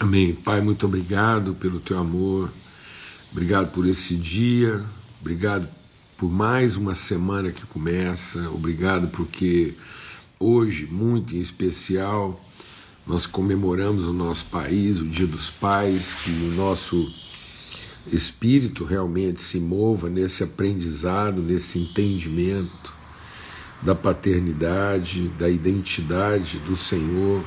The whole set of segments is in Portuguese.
Amém. Pai, muito obrigado pelo teu amor, obrigado por esse dia, obrigado por mais uma semana que começa, obrigado porque hoje, muito em especial, nós comemoramos o nosso país, o Dia dos Pais, que o nosso espírito realmente se mova nesse aprendizado, nesse entendimento da paternidade, da identidade do Senhor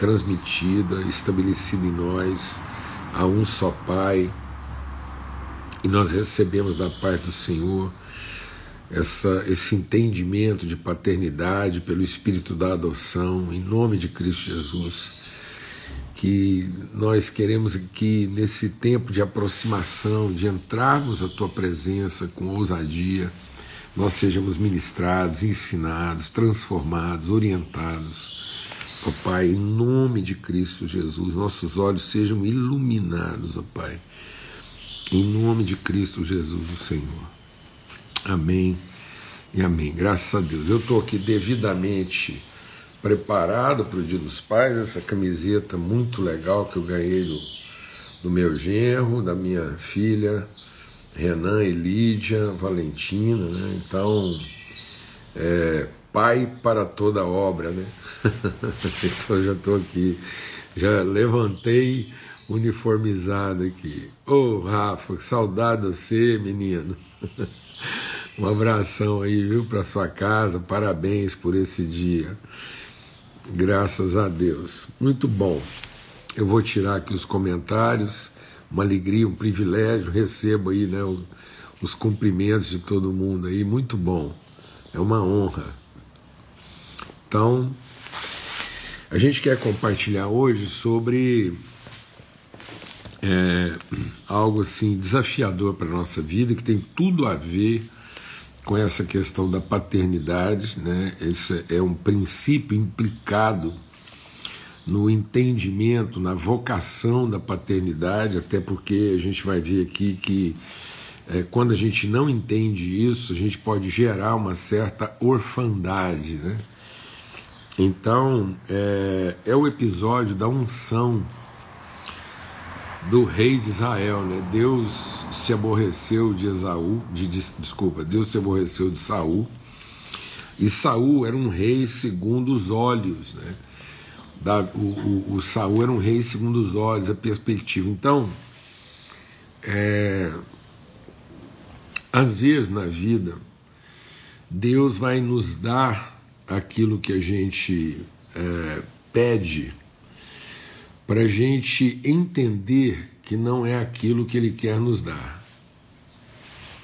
transmitida, estabelecida em nós, a um só Pai, e nós recebemos da parte do Senhor essa, esse entendimento de paternidade pelo Espírito da adoção, em nome de Cristo Jesus. Que nós queremos que nesse tempo de aproximação, de entrarmos à Tua presença com ousadia, nós sejamos ministrados, ensinados, transformados, orientados Ó Pai, em nome de Cristo Jesus, nossos olhos sejam iluminados, ó Pai. Em nome de Cristo Jesus, o Senhor. Amém e amém. Graças a Deus. Eu estou aqui devidamente preparado para o Dia dos Pais, essa camiseta muito legal que eu ganhei do, do meu genro, da minha filha, Renan e Lídia, Valentina, né? Então, é, pai para toda obra, né? então já estou aqui, já levantei uniformizado aqui. Ô oh, Rafa, saudade de você, menino. um abração aí, viu, para sua casa. Parabéns por esse dia. Graças a Deus. Muito bom. Eu vou tirar aqui os comentários. Uma alegria, um privilégio. Recebo aí, né, os cumprimentos de todo mundo aí. Muito bom. É uma honra. Então, a gente quer compartilhar hoje sobre é, algo assim desafiador para a nossa vida, que tem tudo a ver com essa questão da paternidade, né? Esse é um princípio implicado no entendimento, na vocação da paternidade, até porque a gente vai ver aqui que é, quando a gente não entende isso, a gente pode gerar uma certa orfandade, né? Então, é, é o episódio da unção do rei de Israel, né? Deus se aborreceu de Esaú, de, de, desculpa, Deus se aborreceu de Saul. E Saul era um rei segundo os olhos, né? Da, o, o, o Saul era um rei segundo os olhos, a perspectiva. Então, é, às vezes na vida, Deus vai nos dar aquilo que a gente é, pede para a gente entender que não é aquilo que Ele quer nos dar.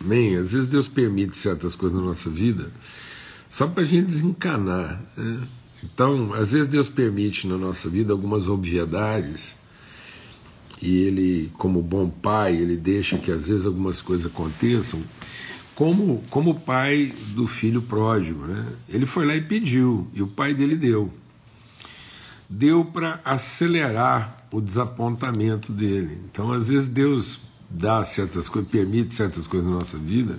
Amém? Às vezes Deus permite certas coisas na nossa vida só para a gente desencanar. Né? Então, às vezes Deus permite na nossa vida algumas obviedades e Ele, como bom pai, Ele deixa que às vezes algumas coisas aconteçam como, como pai do filho pródigo. Né? Ele foi lá e pediu, e o pai dele deu. Deu para acelerar o desapontamento dele. Então, às vezes, Deus dá certas coisas, permite certas coisas na nossa vida,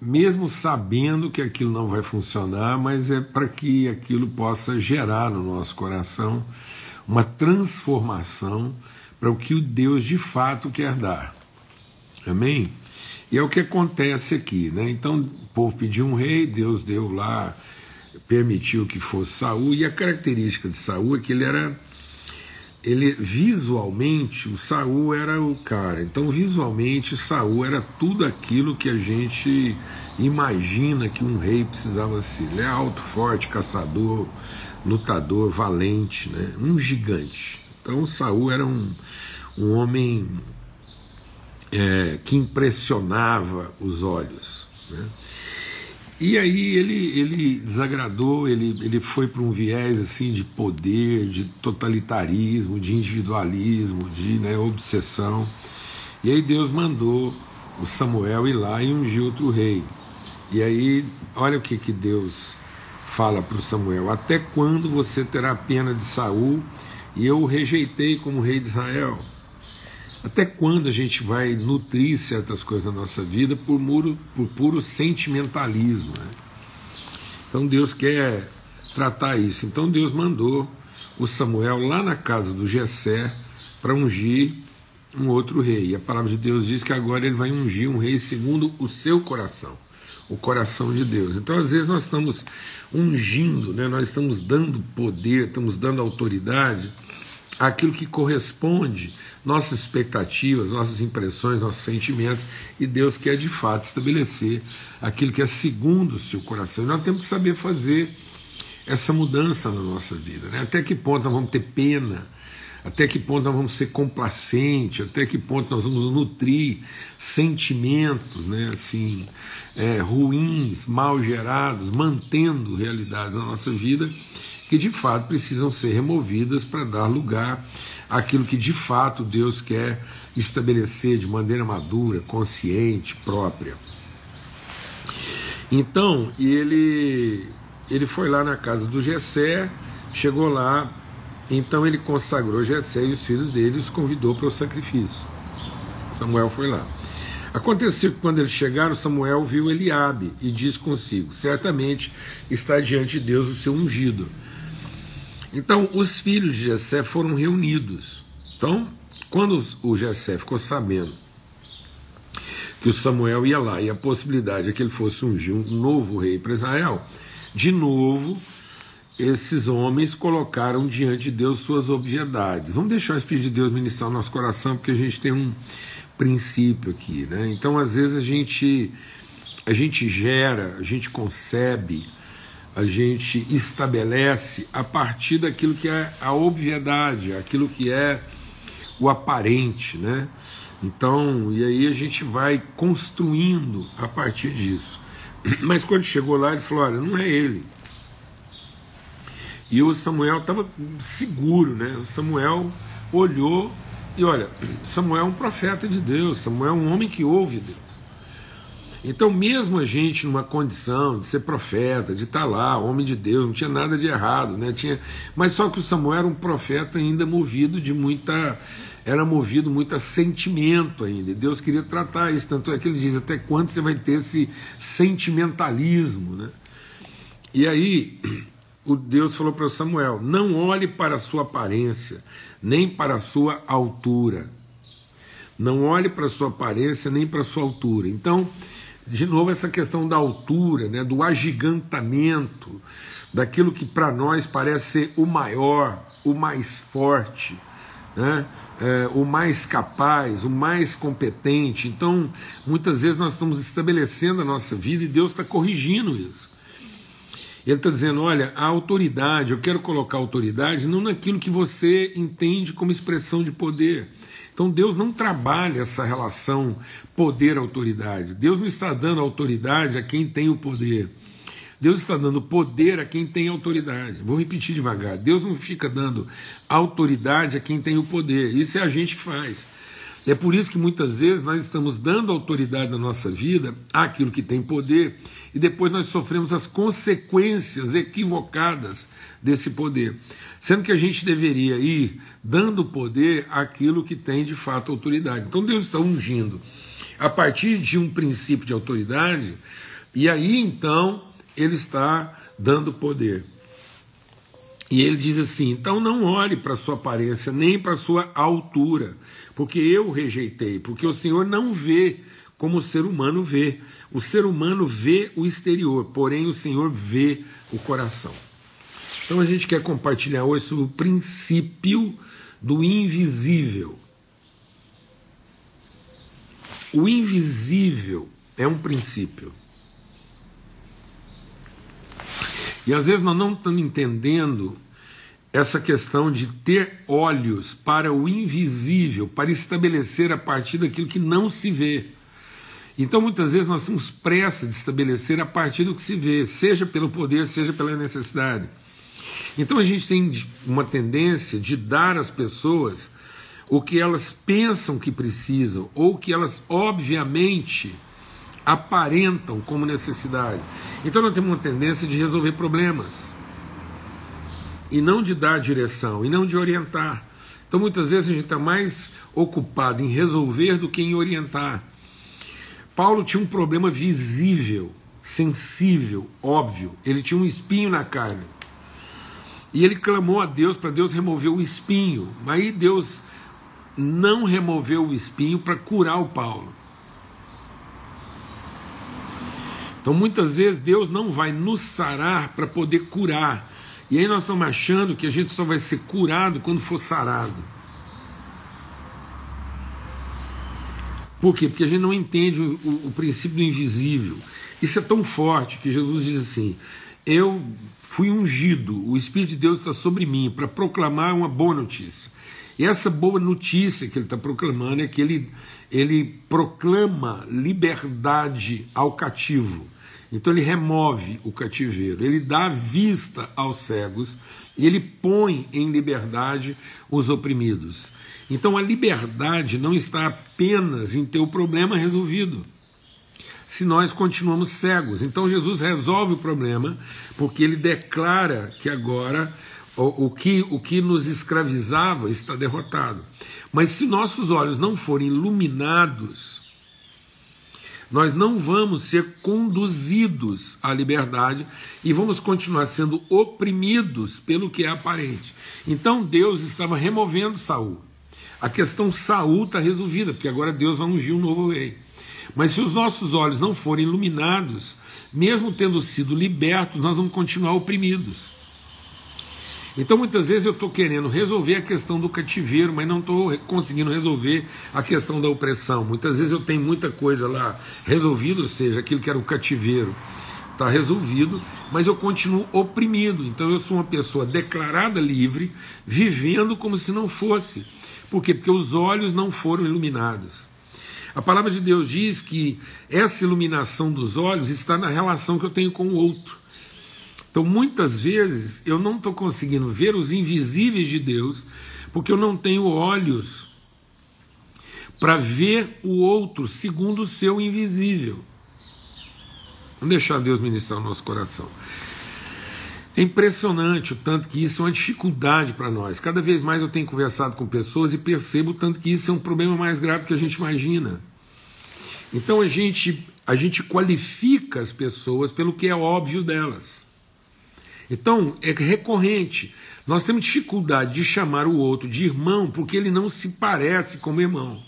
mesmo sabendo que aquilo não vai funcionar, mas é para que aquilo possa gerar no nosso coração uma transformação para o que o Deus de fato quer dar. Amém? E é o que acontece aqui, né? Então o povo pediu um rei, Deus deu lá, permitiu que fosse Saul, e a característica de Saul é que ele era ele visualmente o Saul era o cara. Então visualmente Saul era tudo aquilo que a gente imagina que um rei precisava ser. Ele é alto, forte, caçador, lutador, valente, né? Um gigante. Então Saul era um, um homem é, que impressionava os olhos. Né? E aí ele, ele desagradou, ele, ele foi para um viés assim de poder, de totalitarismo, de individualismo, de né, obsessão. E aí Deus mandou o Samuel ir lá e ungir outro rei. E aí, olha o que, que Deus fala para o Samuel: Até quando você terá pena de Saul e eu o rejeitei como rei de Israel? Até quando a gente vai nutrir certas coisas na nossa vida por, muro, por puro sentimentalismo? Né? Então Deus quer tratar isso. Então Deus mandou o Samuel lá na casa do Jessé para ungir um outro rei. E a palavra de Deus diz que agora ele vai ungir um rei segundo o seu coração, o coração de Deus. Então, às vezes, nós estamos ungindo, né? nós estamos dando poder, estamos dando autoridade àquilo que corresponde nossas expectativas, nossas impressões, nossos sentimentos, e Deus quer de fato estabelecer aquilo que é segundo o seu coração. E nós temos que saber fazer essa mudança na nossa vida. Né? Até que ponto nós vamos ter pena até que ponto nós vamos ser complacentes, até que ponto nós vamos nutrir sentimentos né, assim, é, ruins, mal gerados, mantendo realidades na nossa vida que de fato precisam ser removidas para dar lugar àquilo que de fato Deus quer estabelecer de maneira madura, consciente, própria. Então, ele, ele foi lá na casa do Gessé, chegou lá, então ele consagrou Jessé e os filhos dele os convidou para o sacrifício. Samuel foi lá. Aconteceu que quando eles chegaram, Samuel viu Eliabe e disse consigo: Certamente está diante de Deus o seu ungido. Então os filhos de Jessé foram reunidos. Então, quando o Jessé ficou sabendo que o Samuel ia lá e a possibilidade é que ele fosse ungir um novo rei para Israel, de novo esses homens colocaram diante de Deus suas obviedades. Vamos deixar o Espírito de Deus ministrar o nosso coração, porque a gente tem um princípio aqui, né? Então, às vezes a gente a gente gera, a gente concebe, a gente estabelece a partir daquilo que é a obviedade, aquilo que é o aparente, né? Então, e aí a gente vai construindo a partir disso. Mas quando chegou lá, ele falou: olha, não é ele. E o Samuel estava seguro, né? O Samuel olhou e olha, Samuel é um profeta de Deus, Samuel é um homem que ouve Deus. Então, mesmo a gente numa condição de ser profeta, de estar lá, homem de Deus, não tinha nada de errado, né? Tinha, mas só que o Samuel era um profeta ainda movido de muita, era movido muito a sentimento ainda. E Deus queria tratar isso, tanto é que ele diz até quando você vai ter esse sentimentalismo, né? E aí o Deus falou para Samuel: não olhe para a sua aparência, nem para a sua altura. Não olhe para a sua aparência, nem para a sua altura. Então, de novo, essa questão da altura, né, do agigantamento, daquilo que para nós parece ser o maior, o mais forte, né, é, o mais capaz, o mais competente. Então, muitas vezes nós estamos estabelecendo a nossa vida e Deus está corrigindo isso. Ele está dizendo: olha, a autoridade, eu quero colocar autoridade não naquilo que você entende como expressão de poder. Então Deus não trabalha essa relação poder-autoridade. Deus não está dando autoridade a quem tem o poder. Deus está dando poder a quem tem autoridade. Vou repetir devagar. Deus não fica dando autoridade a quem tem o poder. Isso é a gente que faz. É por isso que muitas vezes nós estamos dando autoridade na nossa vida àquilo que tem poder e depois nós sofremos as consequências equivocadas desse poder. Sendo que a gente deveria ir dando poder àquilo que tem de fato autoridade. Então Deus está ungindo a partir de um princípio de autoridade e aí então ele está dando poder. E ele diz assim: então não olhe para sua aparência, nem para sua altura porque eu rejeitei, porque o Senhor não vê como o ser humano vê. O ser humano vê o exterior, porém o Senhor vê o coração. Então a gente quer compartilhar hoje sobre o princípio do invisível. O invisível é um princípio. E às vezes nós não estamos entendendo essa questão de ter olhos para o invisível, para estabelecer a partir daquilo que não se vê. Então, muitas vezes, nós temos pressa de estabelecer a partir do que se vê, seja pelo poder, seja pela necessidade. Então, a gente tem uma tendência de dar às pessoas o que elas pensam que precisam, ou que elas, obviamente, aparentam como necessidade. Então, nós temos uma tendência de resolver problemas e não de dar direção, e não de orientar. Então muitas vezes a gente está mais ocupado em resolver do que em orientar. Paulo tinha um problema visível, sensível, óbvio. Ele tinha um espinho na carne. E ele clamou a Deus para Deus remover o espinho. Mas aí Deus não removeu o espinho para curar o Paulo. Então muitas vezes Deus não vai nos sarar para poder curar. E aí nós estamos achando que a gente só vai ser curado quando for sarado. Por quê? Porque a gente não entende o, o, o princípio do invisível. Isso é tão forte que Jesus diz assim: Eu fui ungido, o Espírito de Deus está sobre mim para proclamar uma boa notícia. E essa boa notícia que ele está proclamando é que ele, ele proclama liberdade ao cativo. Então ele remove o cativeiro, ele dá vista aos cegos e ele põe em liberdade os oprimidos. Então a liberdade não está apenas em ter o problema resolvido se nós continuamos cegos. Então Jesus resolve o problema porque ele declara que agora o, o, que, o que nos escravizava está derrotado. Mas se nossos olhos não forem iluminados, nós não vamos ser conduzidos à liberdade e vamos continuar sendo oprimidos pelo que é aparente. Então Deus estava removendo Saul. A questão Saul está resolvida, porque agora Deus vai ungir um novo rei. Mas se os nossos olhos não forem iluminados, mesmo tendo sido libertos, nós vamos continuar oprimidos. Então muitas vezes eu estou querendo resolver a questão do cativeiro, mas não estou conseguindo resolver a questão da opressão. Muitas vezes eu tenho muita coisa lá resolvida, ou seja, aquilo que era o cativeiro está resolvido, mas eu continuo oprimido. Então eu sou uma pessoa declarada livre, vivendo como se não fosse. Por quê? Porque os olhos não foram iluminados. A palavra de Deus diz que essa iluminação dos olhos está na relação que eu tenho com o outro. Então, muitas vezes, eu não estou conseguindo ver os invisíveis de Deus, porque eu não tenho olhos para ver o outro segundo o seu invisível. Vamos deixar Deus ministrar o nosso coração. É impressionante o tanto que isso é uma dificuldade para nós. Cada vez mais eu tenho conversado com pessoas e percebo o tanto que isso é um problema mais grave que a gente imagina. Então a gente, a gente qualifica as pessoas pelo que é óbvio delas. Então é recorrente. Nós temos dificuldade de chamar o outro de irmão porque ele não se parece como irmão.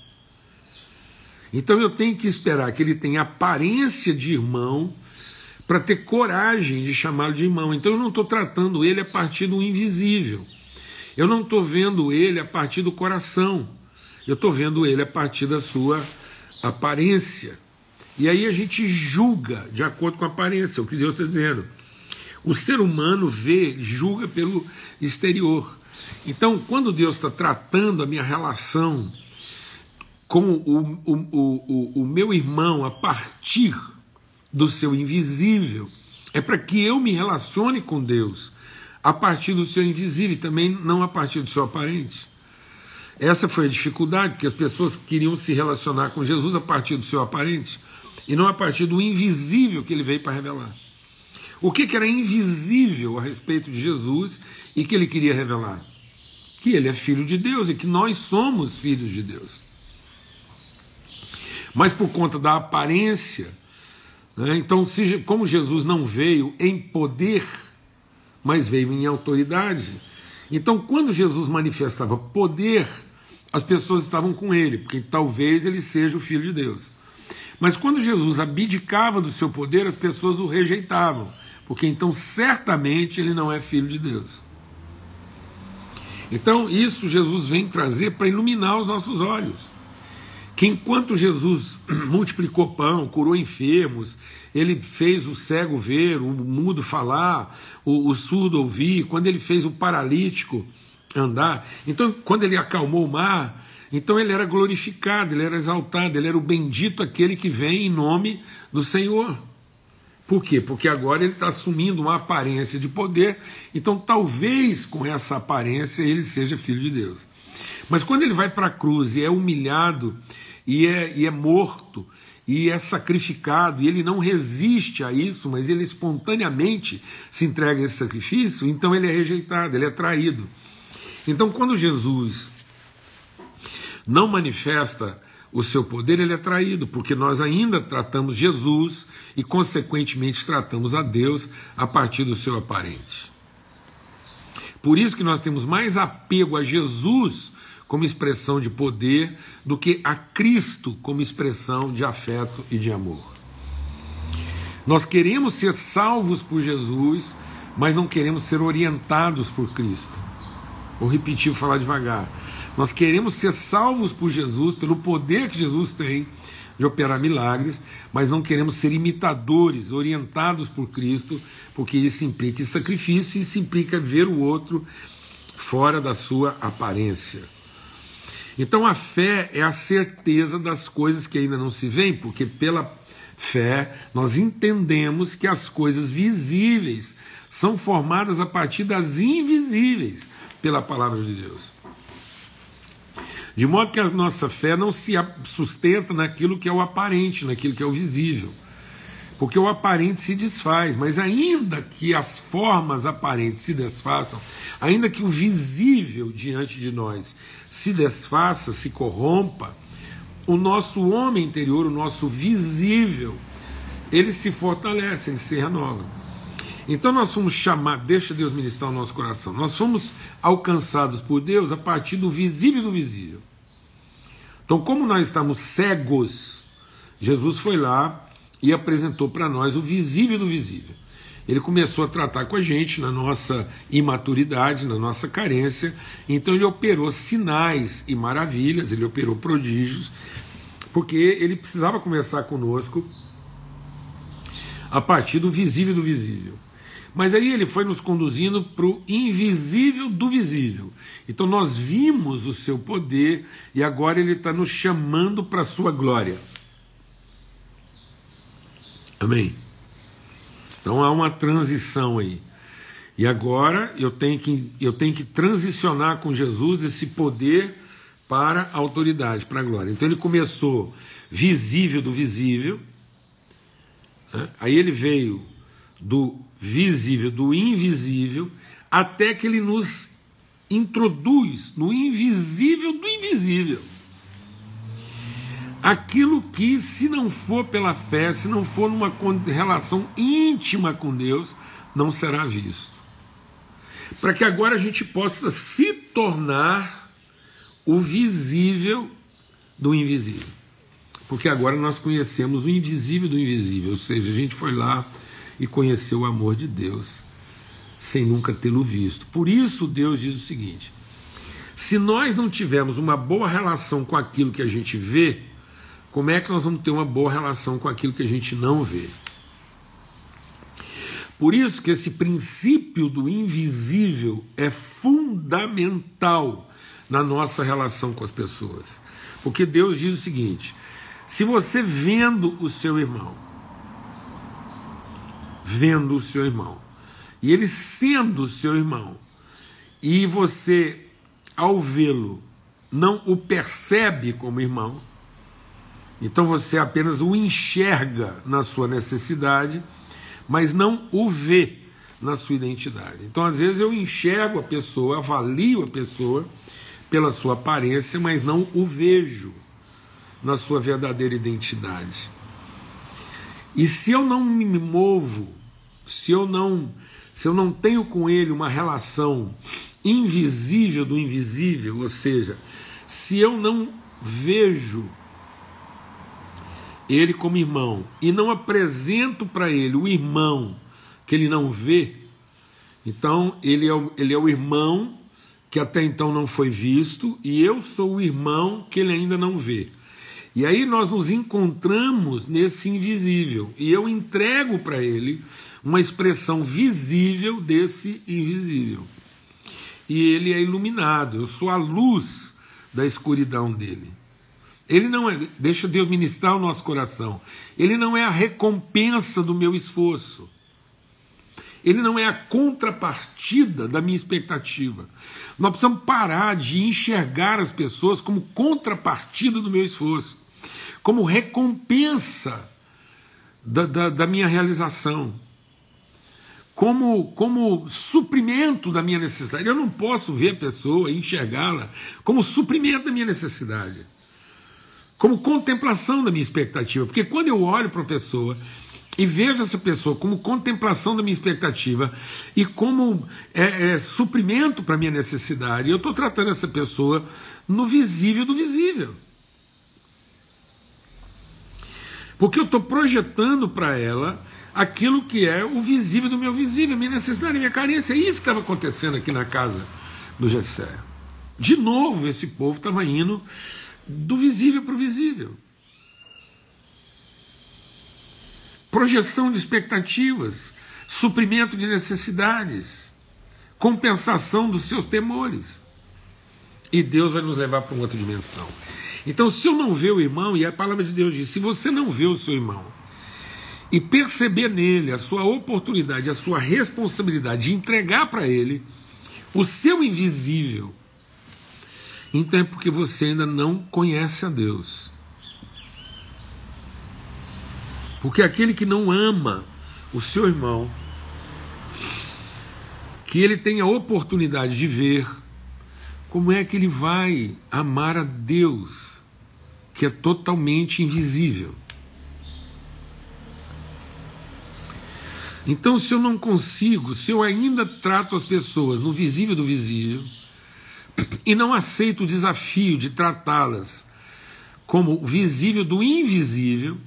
Então eu tenho que esperar que ele tenha aparência de irmão para ter coragem de chamá-lo de irmão. Então eu não estou tratando ele a partir do invisível. Eu não estou vendo ele a partir do coração. Eu estou vendo ele a partir da sua aparência. E aí a gente julga de acordo com a aparência, o que Deus está dizendo. O ser humano vê, julga pelo exterior. Então, quando Deus está tratando a minha relação com o, o, o, o, meu irmão a partir do seu invisível, é para que eu me relacione com Deus a partir do seu invisível, também não a partir do seu aparente. Essa foi a dificuldade, porque as pessoas queriam se relacionar com Jesus a partir do seu aparente e não a partir do invisível que ele veio para revelar. O que, que era invisível a respeito de Jesus e que ele queria revelar? Que ele é filho de Deus e que nós somos filhos de Deus. Mas por conta da aparência, né? Então, se, como Jesus não veio em poder, mas veio em autoridade, então quando Jesus manifestava poder, as pessoas estavam com ele, porque talvez ele seja o Filho de Deus. Mas quando Jesus abdicava do seu poder, as pessoas o rejeitavam, porque então certamente ele não é Filho de Deus. Então, isso Jesus vem trazer para iluminar os nossos olhos que enquanto Jesus multiplicou pão, curou enfermos, ele fez o cego ver, o mudo falar, o, o surdo ouvir, quando ele fez o paralítico andar, então quando ele acalmou o mar, então ele era glorificado, ele era exaltado, ele era o bendito aquele que vem em nome do Senhor. Por quê? Porque agora ele está assumindo uma aparência de poder, então talvez com essa aparência ele seja filho de Deus. Mas quando ele vai para a cruz e é humilhado e é, e é morto e é sacrificado, e ele não resiste a isso, mas ele espontaneamente se entrega a esse sacrifício, então ele é rejeitado, ele é traído. Então, quando Jesus não manifesta o seu poder, ele é traído, porque nós ainda tratamos Jesus e, consequentemente, tratamos a Deus a partir do seu aparente. Por isso que nós temos mais apego a Jesus como expressão de poder do que a Cristo como expressão de afeto e de amor. Nós queremos ser salvos por Jesus, mas não queremos ser orientados por Cristo. Vou repetir, falar devagar. Nós queremos ser salvos por Jesus, pelo poder que Jesus tem de operar milagres, mas não queremos ser imitadores, orientados por Cristo, porque isso implica sacrifício, isso implica ver o outro fora da sua aparência. Então a fé é a certeza das coisas que ainda não se veem, porque pela fé nós entendemos que as coisas visíveis são formadas a partir das invisíveis pela palavra de Deus. De modo que a nossa fé não se sustenta naquilo que é o aparente, naquilo que é o visível. Porque o aparente se desfaz, mas ainda que as formas aparentes se desfaçam, ainda que o visível diante de nós se desfaça, se corrompa, o nosso homem interior, o nosso visível, ele se fortalece, ele se renova. Então nós fomos chamados, deixa Deus ministrar o nosso coração, nós fomos alcançados por Deus a partir do visível e do visível. Então, como nós estamos cegos, Jesus foi lá e apresentou para nós o visível do visível. Ele começou a tratar com a gente na nossa imaturidade, na nossa carência. Então ele operou sinais e maravilhas, ele operou prodígios, porque ele precisava conversar conosco a partir do visível do visível. Mas aí ele foi nos conduzindo para o invisível do visível. Então nós vimos o seu poder e agora ele está nos chamando para a sua glória. Amém? Então há uma transição aí. E agora eu tenho que, eu tenho que transicionar com Jesus esse poder para a autoridade, para a glória. Então ele começou visível do visível, né? aí ele veio do visível do invisível, até que ele nos introduz no invisível do invisível. Aquilo que, se não for pela fé, se não for numa relação íntima com Deus, não será visto. Para que agora a gente possa se tornar o visível do invisível. Porque agora nós conhecemos o invisível do invisível, ou seja, a gente foi lá e conheceu o amor de Deus sem nunca tê-lo visto. Por isso, Deus diz o seguinte: se nós não tivermos uma boa relação com aquilo que a gente vê, como é que nós vamos ter uma boa relação com aquilo que a gente não vê? Por isso que esse princípio do invisível é fundamental na nossa relação com as pessoas. Porque Deus diz o seguinte: se você vendo o seu irmão, vendo o seu irmão. E ele sendo seu irmão, e você, ao vê-lo, não o percebe como irmão, então você apenas o enxerga na sua necessidade, mas não o vê na sua identidade. Então, às vezes, eu enxergo a pessoa, avalio a pessoa pela sua aparência, mas não o vejo na sua verdadeira identidade. E se eu não me movo, se eu não, se eu não tenho com ele uma relação invisível do invisível, ou seja, se eu não vejo ele como irmão e não apresento para ele o irmão que ele não vê, então ele é, o, ele é o irmão que até então não foi visto e eu sou o irmão que ele ainda não vê. E aí nós nos encontramos nesse invisível e eu entrego para ele uma expressão visível desse invisível. E ele é iluminado, eu sou a luz da escuridão dele. Ele não é, deixa Deus ministrar o nosso coração. Ele não é a recompensa do meu esforço. Ele não é a contrapartida da minha expectativa. Nós precisamos parar de enxergar as pessoas como contrapartida do meu esforço como recompensa da, da, da minha realização, como, como suprimento da minha necessidade. Eu não posso ver a pessoa e enxergá-la como suprimento da minha necessidade, como contemplação da minha expectativa, porque quando eu olho para a pessoa e vejo essa pessoa como contemplação da minha expectativa e como é, é, suprimento para minha necessidade, eu estou tratando essa pessoa no visível do visível. Porque eu estou projetando para ela aquilo que é o visível do meu visível, minha necessidade, minha carência. É isso que estava acontecendo aqui na casa do Gessé. De novo, esse povo estava indo do visível para o visível. Projeção de expectativas, suprimento de necessidades, compensação dos seus temores. E Deus vai nos levar para uma outra dimensão. Então, se eu não ver o irmão, e a palavra de Deus diz: se você não vê o seu irmão e perceber nele a sua oportunidade, a sua responsabilidade de entregar para ele o seu invisível, então é porque você ainda não conhece a Deus. Porque aquele que não ama o seu irmão, que ele tenha a oportunidade de ver, como é que ele vai amar a Deus, que é totalmente invisível? Então, se eu não consigo, se eu ainda trato as pessoas no visível do visível, e não aceito o desafio de tratá-las como visível do invisível,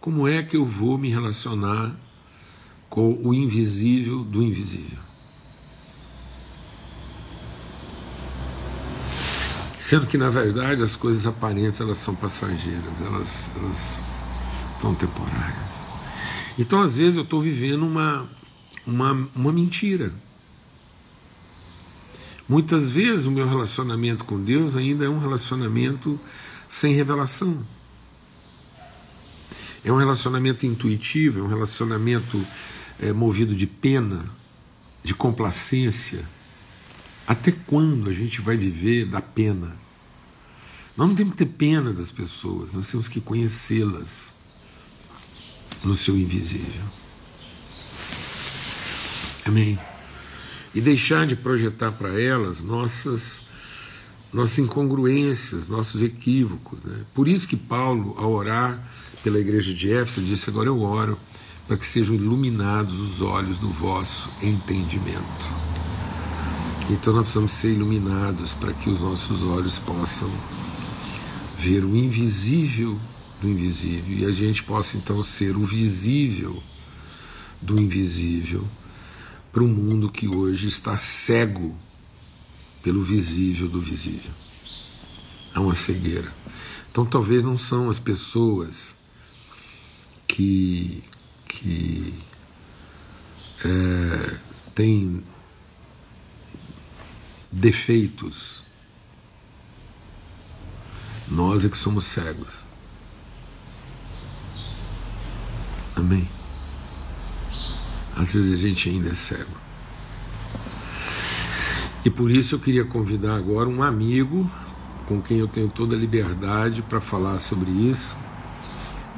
como é que eu vou me relacionar com o invisível do invisível? Sendo que, na verdade, as coisas aparentes elas são passageiras, elas, elas são temporárias. Então, às vezes, eu estou vivendo uma, uma, uma mentira. Muitas vezes o meu relacionamento com Deus ainda é um relacionamento sem revelação. É um relacionamento intuitivo, é um relacionamento é, movido de pena, de complacência. Até quando a gente vai viver da pena? Nós não temos que ter pena das pessoas, nós temos que conhecê-las no seu invisível. Amém e deixar de projetar para elas nossas nossas incongruências, nossos equívocos. Né? Por isso que Paulo, ao orar pela igreja de Éfeso, disse: Agora eu oro para que sejam iluminados os olhos do vosso entendimento. Então nós precisamos ser iluminados para que os nossos olhos possam ver o invisível do invisível e a gente possa então ser o visível do invisível para um mundo que hoje está cego pelo visível do visível. Há uma cegueira. Então talvez não são as pessoas que, que é, têm defeitos. Nós é que somos cegos. Amém. Às vezes a gente ainda é cego. E por isso eu queria convidar agora um amigo com quem eu tenho toda a liberdade para falar sobre isso.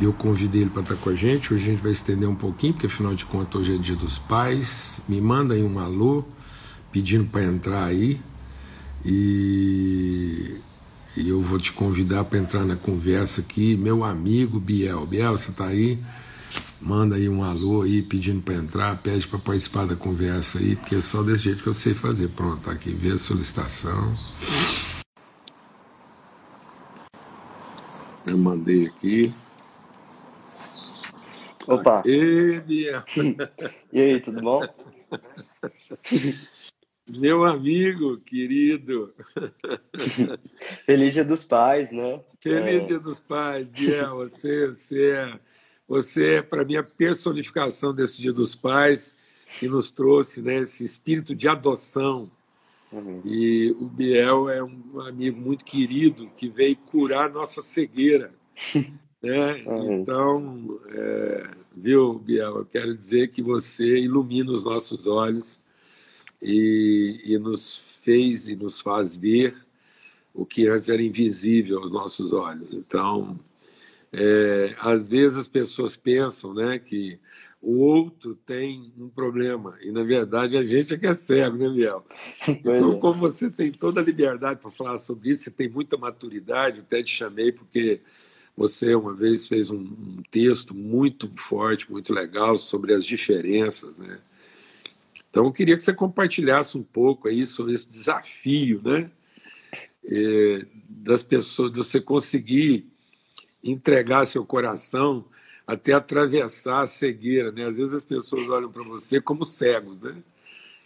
Eu convidei ele para estar com a gente. Hoje a gente vai estender um pouquinho, porque afinal de contas hoje é dia dos pais. Me manda aí um alô pedindo para entrar aí. E, e eu vou te convidar para entrar na conversa aqui. Meu amigo Biel. Biel, você está aí? manda aí um alô aí pedindo para entrar, pede para participar da conversa aí, porque é só desse jeito que eu sei fazer. Pronto, tá aqui, vê a solicitação. Eu mandei aqui. Opa! E, e aí, tudo bom? Meu amigo querido. Feliz Dia dos Pais, né? Feliz é... Dia dos Pais, Biel. Você, você é você é, para mim, a personificação desse Dia dos Pais, que nos trouxe né, esse espírito de adoção. Uhum. E o Biel é um amigo muito querido que veio curar nossa cegueira. Né? Uhum. Então, é, viu, Biel, eu quero dizer que você ilumina os nossos olhos e, e nos fez e nos faz ver o que antes era invisível aos nossos olhos. Então, é, às vezes as pessoas pensam né, que o outro tem um problema, e na verdade a gente é que é cego, né, Biel? Então, é. como você tem toda a liberdade para falar sobre isso, você tem muita maturidade, eu até te chamei porque Você uma vez fez um, um texto muito forte, muito legal sobre as diferenças, né? Então eu queria que você compartilhasse um pouco aí sobre esse desafio, né? É, das pessoas, de você conseguir entregar seu coração até atravessar a cegueira, né? Às vezes as pessoas olham para você como cegos, né?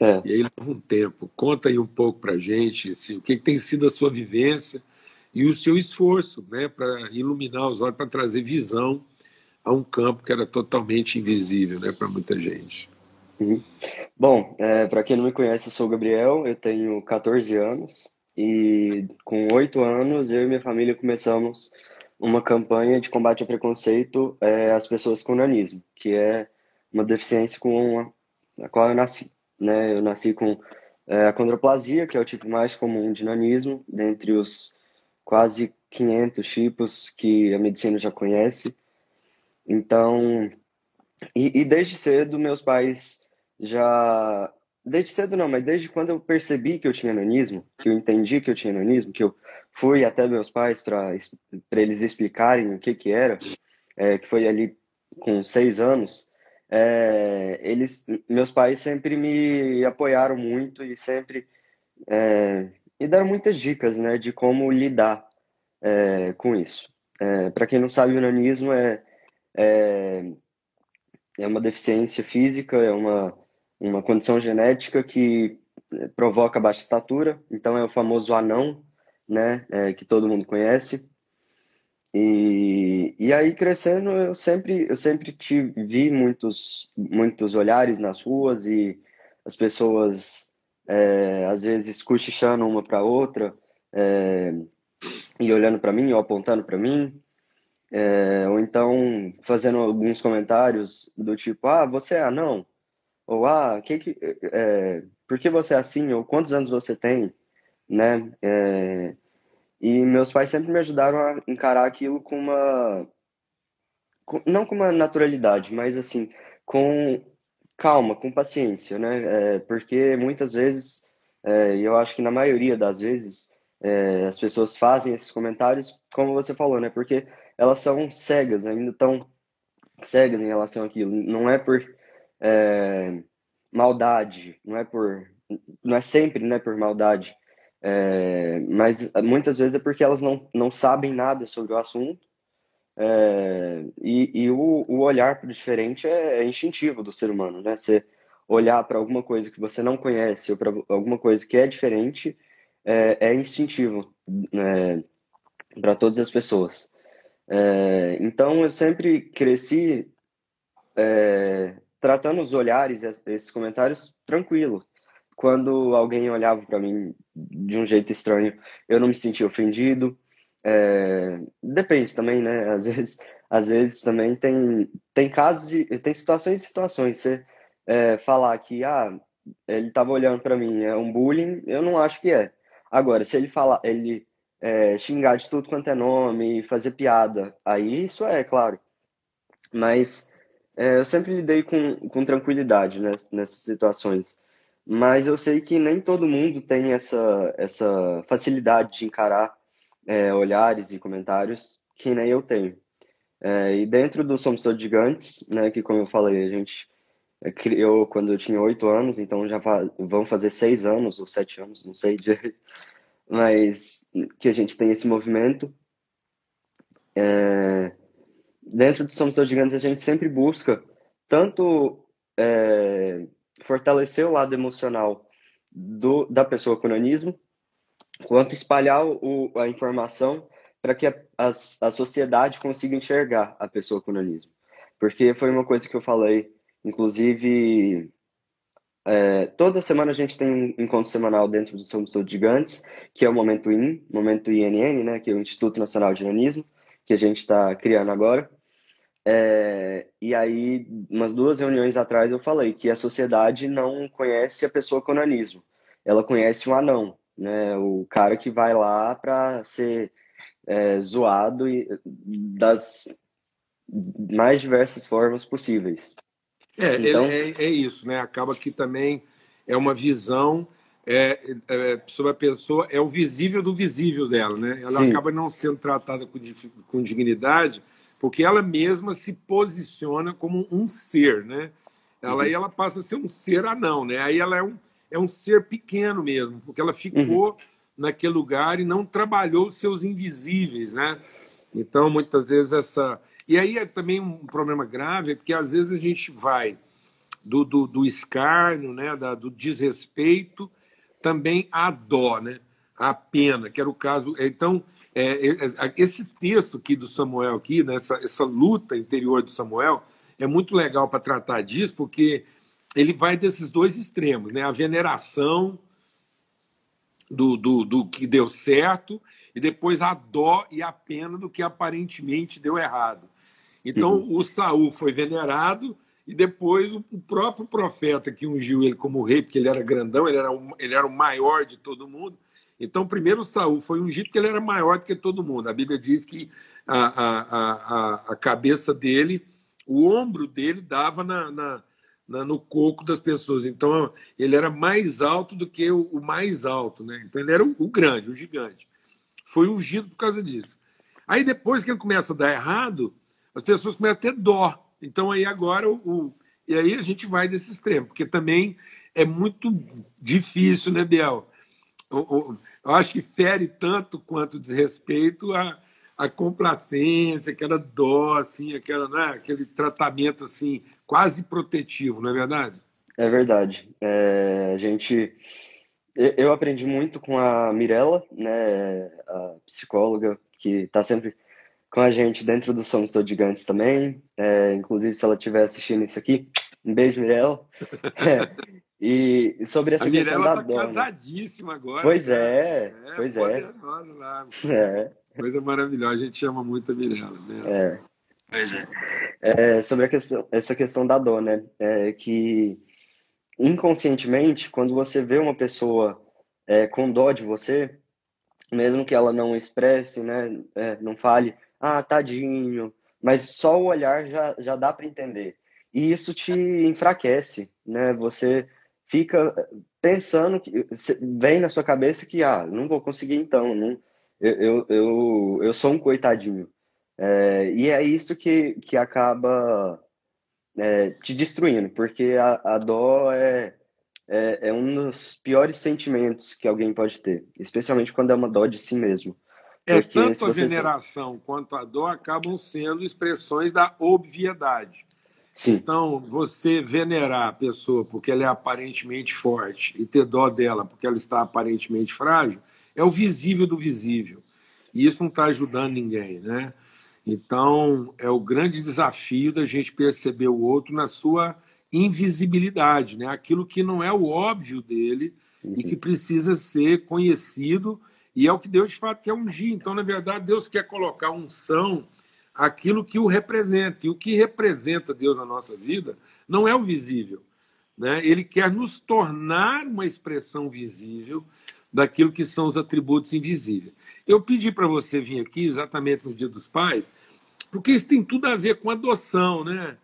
É. E aí leva um tempo. Conta aí um pouco para gente assim, o que, que tem sido a sua vivência e o seu esforço né, para iluminar os olhos, para trazer visão a um campo que era totalmente invisível né, para muita gente. Uhum. Bom, é, para quem não me conhece, eu sou o Gabriel, eu tenho 14 anos e com 8 anos eu e minha família começamos uma campanha de combate ao preconceito é, às pessoas com nanismo, que é uma deficiência com a, qual eu nasci. Né? Eu nasci com é, a condroplasia, que é o tipo mais comum de nanismo, dentre os quase 500 tipos que a medicina já conhece. Então, e, e, desde cedo meus pais já, desde cedo não, mas desde quando eu percebi que eu tinha nanismo, que eu entendi que eu tinha nanismo, que eu fui até meus pais para eles explicarem o que que era, é, que foi ali com seis anos, é, eles, meus pais sempre me apoiaram muito e sempre é, e deram muitas dicas, né, de como lidar é, com isso. É, Para quem não sabe, o nanismo é, é, é uma deficiência física, é uma, uma condição genética que provoca baixa estatura, então é o famoso anão, né, é, que todo mundo conhece. E, e aí crescendo eu sempre eu sempre tive, vi muitos muitos olhares nas ruas e as pessoas é, às vezes cochichando uma para outra é, e olhando para mim ou apontando para mim, é, ou então fazendo alguns comentários do tipo, ah, você é anão? Ou, ah, que que, é, por que você é assim? Ou quantos anos você tem? Né? É, e meus pais sempre me ajudaram a encarar aquilo com uma... Com, não com uma naturalidade, mas assim, com calma, com paciência, né? É, porque muitas vezes, é, eu acho que na maioria das vezes, as pessoas fazem esses comentários, como você falou, né? Porque elas são cegas, ainda estão cegas em relação àquilo. Não é por é, maldade, não é por, não é sempre, né, por maldade. É, mas muitas vezes é porque elas não, não sabem nada sobre o assunto é, e, e o, o, olhar para o diferente é, é, instintivo do ser humano, né? Você olhar para alguma coisa que você não conhece ou para alguma coisa que é diferente é, é instintivo né, para todas as pessoas. É, então eu sempre cresci é, tratando os olhares, esses comentários, tranquilo. Quando alguém olhava para mim de um jeito estranho, eu não me sentia ofendido. É, depende também, né? Às vezes, às vezes também tem, tem casos e tem situações e situações. Você é, falar que ah, ele estava olhando para mim, é um bullying, eu não acho que é. Agora, se ele falar, ele é, xingar de tudo quanto é nome, fazer piada, aí isso é, claro. Mas é, eu sempre lidei com, com tranquilidade nessas, nessas situações. Mas eu sei que nem todo mundo tem essa, essa facilidade de encarar é, olhares e comentários que nem eu tenho. É, e dentro do Somos Todos Gigantes, né, que como eu falei, a gente é, criou quando eu tinha oito anos, então já vão fazer seis anos ou sete anos, não sei direito, mas que a gente tem esse movimento. É, dentro do Somos Todos Gigantes, a gente sempre busca tanto é, fortalecer o lado emocional do, da pessoa com nanismo, quanto espalhar o, a informação para que a, a, a, sociedade consiga enxergar a pessoa com nanismo. Porque foi uma coisa que eu falei, inclusive, é, toda semana a gente tem um encontro semanal dentro do Somos Todos Gigantes, que é o Momento IN, Momento INN, né, que é o Instituto Nacional de Nanismo, que a gente está criando agora. É, e aí, umas duas reuniões atrás, eu falei que a sociedade não conhece a pessoa com nanismo, ela conhece um anão né? O cara que vai lá para ser é, zoado e, das mais diversas formas possíveis. É, então... é, é, isso, né? Acaba que também é uma visão é, é, sobre a pessoa é o visível do visível dela, né? Ela Sim. acaba não sendo tratada com, com dignidade porque ela mesma se posiciona como um ser, né? Ela uhum. aí ela passa a ser um ser anão, né? Aí ela é um, é um ser pequeno mesmo, porque ela ficou uhum. naquele lugar e não trabalhou os seus invisíveis, né? Então, muitas vezes essa... E aí é também um problema grave, porque às vezes a gente vai do, do, do escárnio, né? Da, do desrespeito, também à dó, né? A pena, que era o caso... Então, é, é, é, esse texto aqui do Samuel, aqui, né? essa, essa luta interior do Samuel, é muito legal para tratar disso, porque ele vai desses dois extremos, né? A veneração do, do, do que deu certo e depois a dó e a pena do que aparentemente deu errado. Então uhum. o Saul foi venerado e depois o próprio profeta que ungiu ele como rei, porque ele era grandão, ele era, ele era o maior de todo mundo. Então, primeiro Saul foi ungido porque ele era maior do que todo mundo. A Bíblia diz que a, a, a, a cabeça dele, o ombro dele dava na, na na, no coco das pessoas. Então, ele era mais alto do que o, o mais alto, né? Então, ele era o, o, grande, o gigante. Foi ungido por causa disso. Aí, depois que ele começa a dar errado, as pessoas começam a ter dó. Então, aí agora, o, e aí a gente vai desse extremo, porque também é muito difícil, né, Biel? Eu, eu acho que fere tanto quanto desrespeito a, a complacência, aquela dó, assim, aquela, né, aquele tratamento assim quase protetivo, não é verdade? É verdade. É, a gente, eu aprendi muito com a Mirella, né, a psicóloga que está sempre com a gente dentro do Somos Todos Gigantes também. É, inclusive, se ela estiver assistindo isso aqui, um beijo, Mirella. É, e sobre essa a questão Mirella da tá dona. casadíssima agora. Pois é, é pois é. Lá, é. Coisa maravilhosa, a gente ama muito a Mirella. Né? É. Pois é. é. sobre a questão, essa questão da dor, né? É que inconscientemente, quando você vê uma pessoa é, com dó de você, mesmo que ela não expresse, né, é, não fale, ah, tadinho, mas só o olhar já, já dá para entender. E isso te enfraquece, né? Você fica pensando que vem na sua cabeça que ah, não vou conseguir então, não, eu, eu, eu, sou um coitadinho. É, e é isso que, que acaba é, te destruindo, porque a, a dó é, é, é, um dos piores sentimentos que alguém pode ter, especialmente quando é uma dó de si mesmo. É, tanto a veneração tem... quanto a dó acabam sendo expressões da obviedade. Sim. Então, você venerar a pessoa porque ela é aparentemente forte e ter dó dela porque ela está aparentemente frágil é o visível do visível. E isso não está ajudando ninguém, né? Então, é o grande desafio da gente perceber o outro na sua invisibilidade, né? aquilo que não é o óbvio dele uhum. e que precisa ser conhecido, e é o que Deus de fato quer ungir. Então, na verdade, Deus quer colocar unção aquilo que o representa. E o que representa Deus na nossa vida não é o visível. Né? Ele quer nos tornar uma expressão visível daquilo que são os atributos invisíveis. Eu pedi para você vir aqui exatamente no Dia dos Pais, porque isso tem tudo a ver com adoção, né,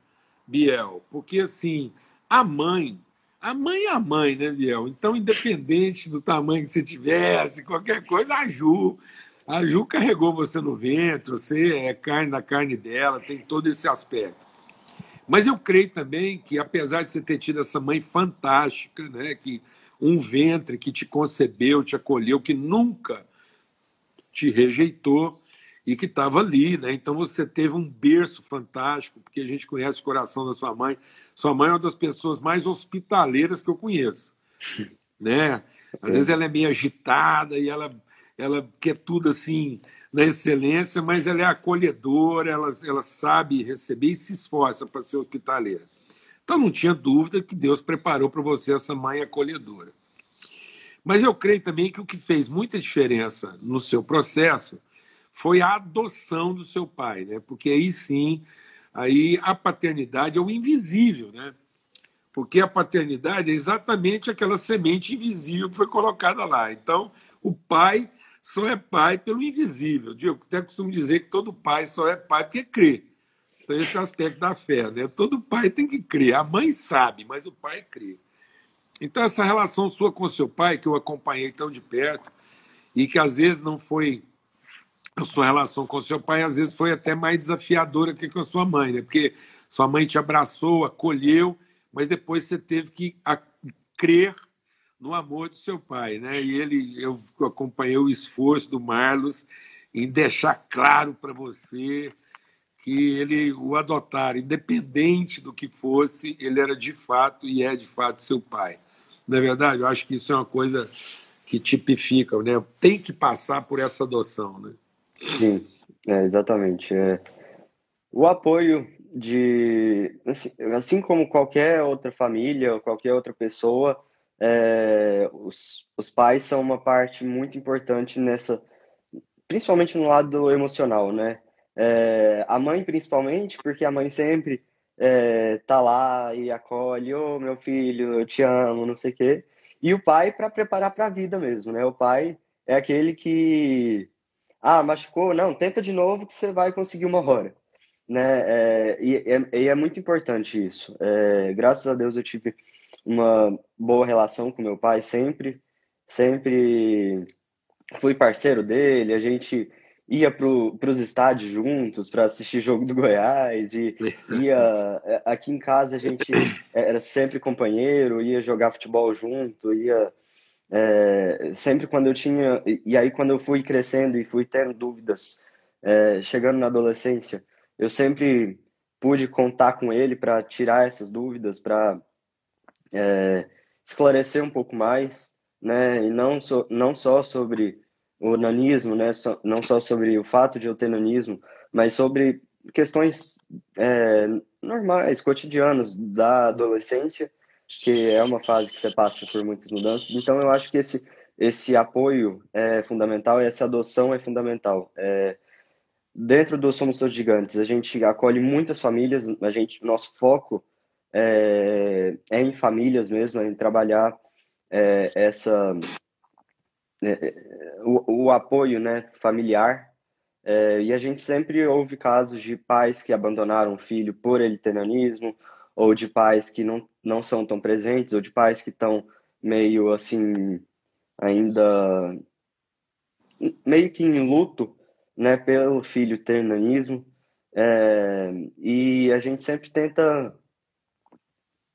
Biel? Porque, assim, a mãe, a mãe é a mãe, né, Biel? Então, independente do tamanho que você tivesse, qualquer coisa, a Ju, a Ju carregou você no ventre, você é carne da carne dela, tem todo esse aspecto. Mas eu creio também que, apesar de você ter tido essa mãe fantástica, né, que um ventre que te concebeu, te acolheu, que nunca te rejeitou e que estava ali, né? Então você teve um berço fantástico, porque a gente conhece o coração da sua mãe. Sua mãe é uma das pessoas mais hospitaleiras que eu conheço, né? Às vezes ela é meio agitada e ela ela quer tudo assim na excelência, mas ela é acolhedora, ela, ela sabe receber e se esforça para ser hospitaleira. Então não tinha dúvida que Deus preparou para você essa mãe acolhedora. Mas eu creio também que o que fez muita diferença no seu processo foi a adoção do seu pai, né? Porque aí sim, aí a paternidade é o invisível, né? Porque a paternidade é exatamente aquela semente invisível que foi colocada lá. Então, o pai só é pai pelo invisível. Eu até costumo dizer que todo pai só é pai porque crê. Então, esse é aspecto da fé, né? Todo pai tem que crer. A mãe sabe, mas o pai crê. Então, essa relação sua com seu pai, que eu acompanhei tão de perto, e que às vezes não foi a sua relação com seu pai, às vezes foi até mais desafiadora que com a sua mãe, né? Porque sua mãe te abraçou, acolheu, mas depois você teve que crer no amor do seu pai, né? E ele, eu acompanhei o esforço do Marlos em deixar claro para você que ele o adotara, independente do que fosse, ele era de fato e é de fato seu pai. Não é verdade? Eu acho que isso é uma coisa que tipifica, né? Tem que passar por essa adoção, né? Sim, é, exatamente. É. O apoio de, assim, assim como qualquer outra família ou qualquer outra pessoa, é, os, os pais são uma parte muito importante nessa, principalmente no lado emocional, né? É, a mãe, principalmente, porque a mãe sempre é, tá lá e acolhe, ô oh, meu filho, eu te amo, não sei o quê. E o pai para preparar para a vida mesmo, né? O pai é aquele que, ah, machucou, não, tenta de novo que você vai conseguir uma hora, né? É, e, é, e, é, muito importante isso. É, graças a Deus eu tive uma boa relação com meu pai sempre, sempre fui parceiro dele, a gente ia para os estádios juntos para assistir jogo do Goiás e ia é, aqui em casa a gente era sempre companheiro, ia jogar futebol junto, ia é, sempre quando eu tinha e aí quando eu fui crescendo e fui tendo dúvidas, é, chegando na adolescência, eu sempre pude contar com ele para tirar essas dúvidas, para é, esclarecer um pouco mais, né? E não, so, não só sobre o nanismo, né? So, não só sobre o fato de eu ter nanismo, mas sobre questões é, normais, cotidianas da adolescência, que é uma fase que você passa por muitas mudanças. Então, eu acho que esse, esse apoio é fundamental e essa adoção é fundamental. É, dentro do Somos Todos Gigantes, a gente acolhe muitas famílias, a gente, nosso foco é, é em famílias mesmo, é em trabalhar é, essa é, o, o, apoio né, familiar. É, e a gente sempre ouve casos de pais que abandonaram o filho por ele ter nanismo, ou de pais que não, não são tão presentes, ou de pais que estão meio assim, ainda meio que em luto né, pelo filho ter nanismo. É, e a gente sempre tenta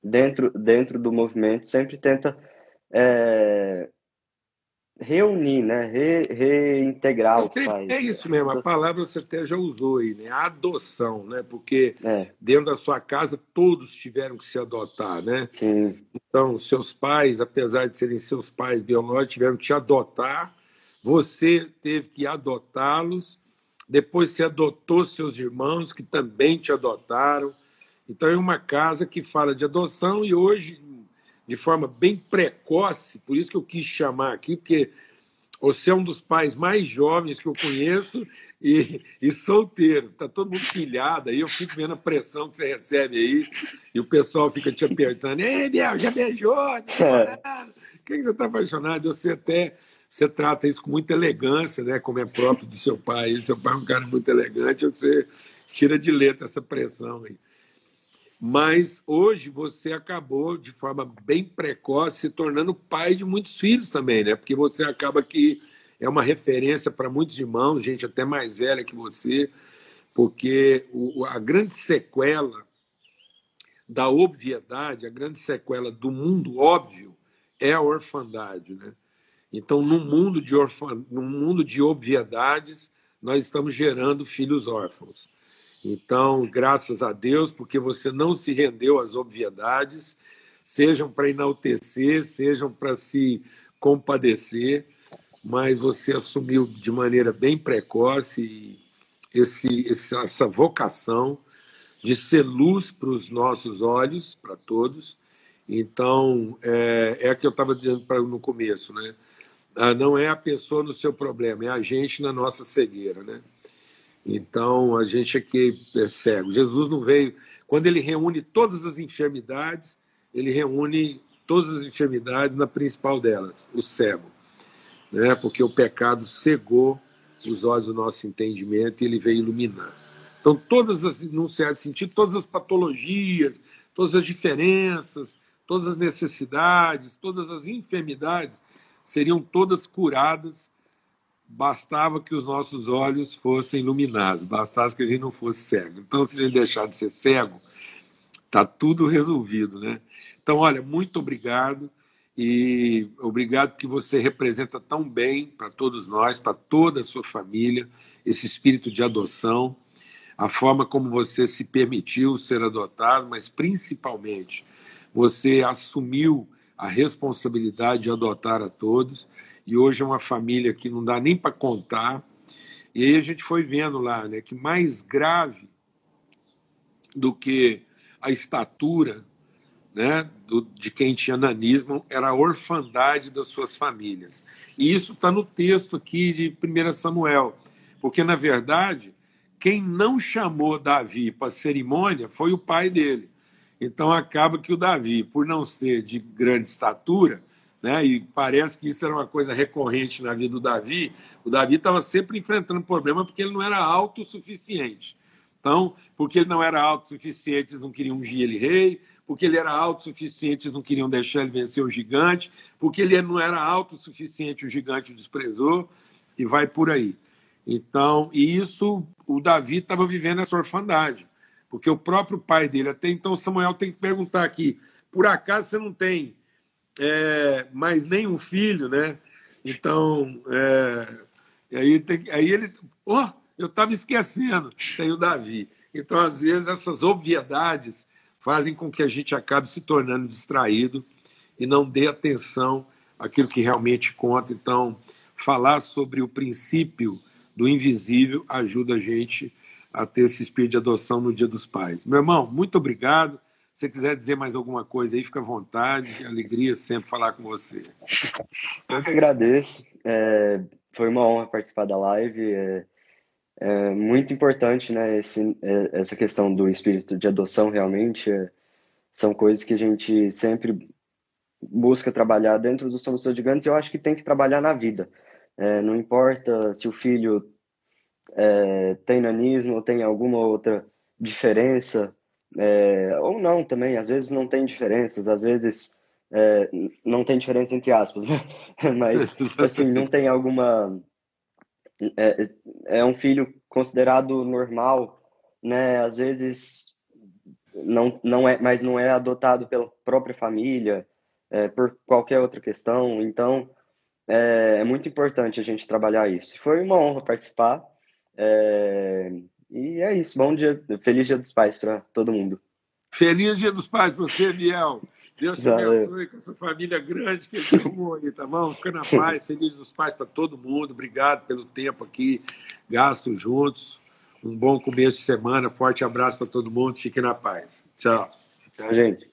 dentro, dentro do movimento, sempre tenta é, reunir, né? Re, reintegrar os pais. É isso mesmo, a palavra você até já usou aí, né? A adoção, né? Porque é. dentro da sua casa todos tiveram que se adotar, né? Sim. Então, seus pais, apesar de serem seus pais biológicos, tiveram que te adotar, você teve que adotá-los, depois você adotou seus irmãos que também te adotaram. Então é uma casa que fala de adoção e hoje, de forma bem precoce, por isso que eu quis chamar aqui, porque você é um dos pais mais jovens que eu conheço e, e solteiro. Está todo mundo pilhado aí, eu fico vendo a pressão que você recebe aí e o pessoal fica te apertando. Ei, Biel, já beijou? Tá Quem você está apaixonado? Você até você trata isso com muita elegância, né? como é próprio do seu pai. Seu pai é um cara muito elegante, você tira de letra essa pressão aí. Mas hoje você acabou, de forma bem precoce, se tornando pai de muitos filhos também, né? Porque você acaba que é uma referência para muitos irmãos, gente até mais velha que você, porque o, a grande sequela da obviedade, a grande sequela do mundo óbvio é a orfandade, né? Então, num mundo de orfan... num mundo de obviedades, nós estamos gerando filhos órfãos. Então, graças a Deus, porque você não se rendeu às obviedades, sejam para enaltecer, sejam para se compadecer, mas você assumiu de maneira bem precoce esse, essa vocação de ser luz para os nossos olhos, para todos. Então, é, é que eu estava dizendo pra, no começo, né? Ah, não é a pessoa no seu problema, é a gente na nossa cegueira, né? Então, a gente aqui é cego. Jesus não veio. Quando ele reúne todas as enfermidades, ele reúne todas as enfermidades na principal delas, o cego. Né? Porque o pecado cegou os olhos do nosso entendimento e ele veio iluminar. Então, todas as, num certo sentido, todas as patologias, todas as diferenças, todas as necessidades, todas as enfermidades seriam todas curadas. Bastava que os nossos olhos fossem iluminados, bastasse que a gente não fosse cego. Então, se a gente deixar de ser cego, está tudo resolvido, né? Então, olha, muito obrigado e obrigado porque você representa tão bem para todos nós, para toda a sua família, esse espírito de adoção, a forma como você se permitiu ser adotado, mas principalmente você assumiu a responsabilidade de adotar a todos e hoje é uma família que não dá nem para contar. E aí a gente foi vendo lá, né, que mais grave do que a estatura né, do, de quem tinha nanismo era a orfandade das suas famílias. E isso está no texto aqui de 1 Samuel, porque, na verdade, quem não chamou Davi para a cerimônia foi o pai dele. Então acaba que o Davi, por não ser de grande estatura, né, e parece que isso era uma coisa recorrente na vida do Davi, o Davi estava sempre enfrentando problema porque ele não era autossuficiente. Então, porque ele não era autossuficiente, eles não queriam ungir ele rei, porque ele era autossuficiente, eles não queriam deixar ele vencer o gigante, porque ele não era autossuficiente, o gigante o desprezou, e vai por aí. Então, e isso, o Davi estava vivendo essa orfandade, porque o próprio pai dele, até então Samuel tem que perguntar aqui, por acaso você não tem é, mais nenhum filho, né? Então, é, aí, tem, aí ele, oh, eu estava esquecendo, tem o Davi. Então, às vezes, essas obviedades fazem com que a gente acabe se tornando distraído e não dê atenção àquilo que realmente conta. Então, falar sobre o princípio do invisível ajuda a gente a ter esse espírito de adoção no Dia dos Pais. Meu irmão, muito obrigado. Se você quiser dizer mais alguma coisa aí, fica à vontade. Alegria sempre falar com você. Eu que agradeço. É, foi uma honra participar da live. É, é muito importante, né, esse, é, essa questão do espírito de adoção, realmente, é, são coisas que a gente sempre busca trabalhar dentro do Somos Todos Gigantes eu acho que tem que trabalhar na vida. É, não importa se o filho é, tem nanismo ou tem alguma outra diferença, é, ou não também, às vezes não tem diferenças, às vezes é, não tem diferença entre aspas, né? mas assim, não tem alguma é, é um filho considerado normal, né? Às vezes não, não é, mas não é adotado pela própria família, é, por qualquer outra questão. Então, é, é, muito importante a gente trabalhar isso. Foi uma honra participar. É, e é isso. Bom dia, feliz Dia dos Pais para todo mundo. Feliz Dia dos Pais para você, Biel. Deus te abençoe com essa família grande que ele formou aí, tá bom? Fica na paz, feliz dos pais para todo mundo. Obrigado pelo tempo aqui, gasto juntos. Um bom começo de semana. Forte abraço para todo mundo. Fique na paz. Tchau. Tchau, gente.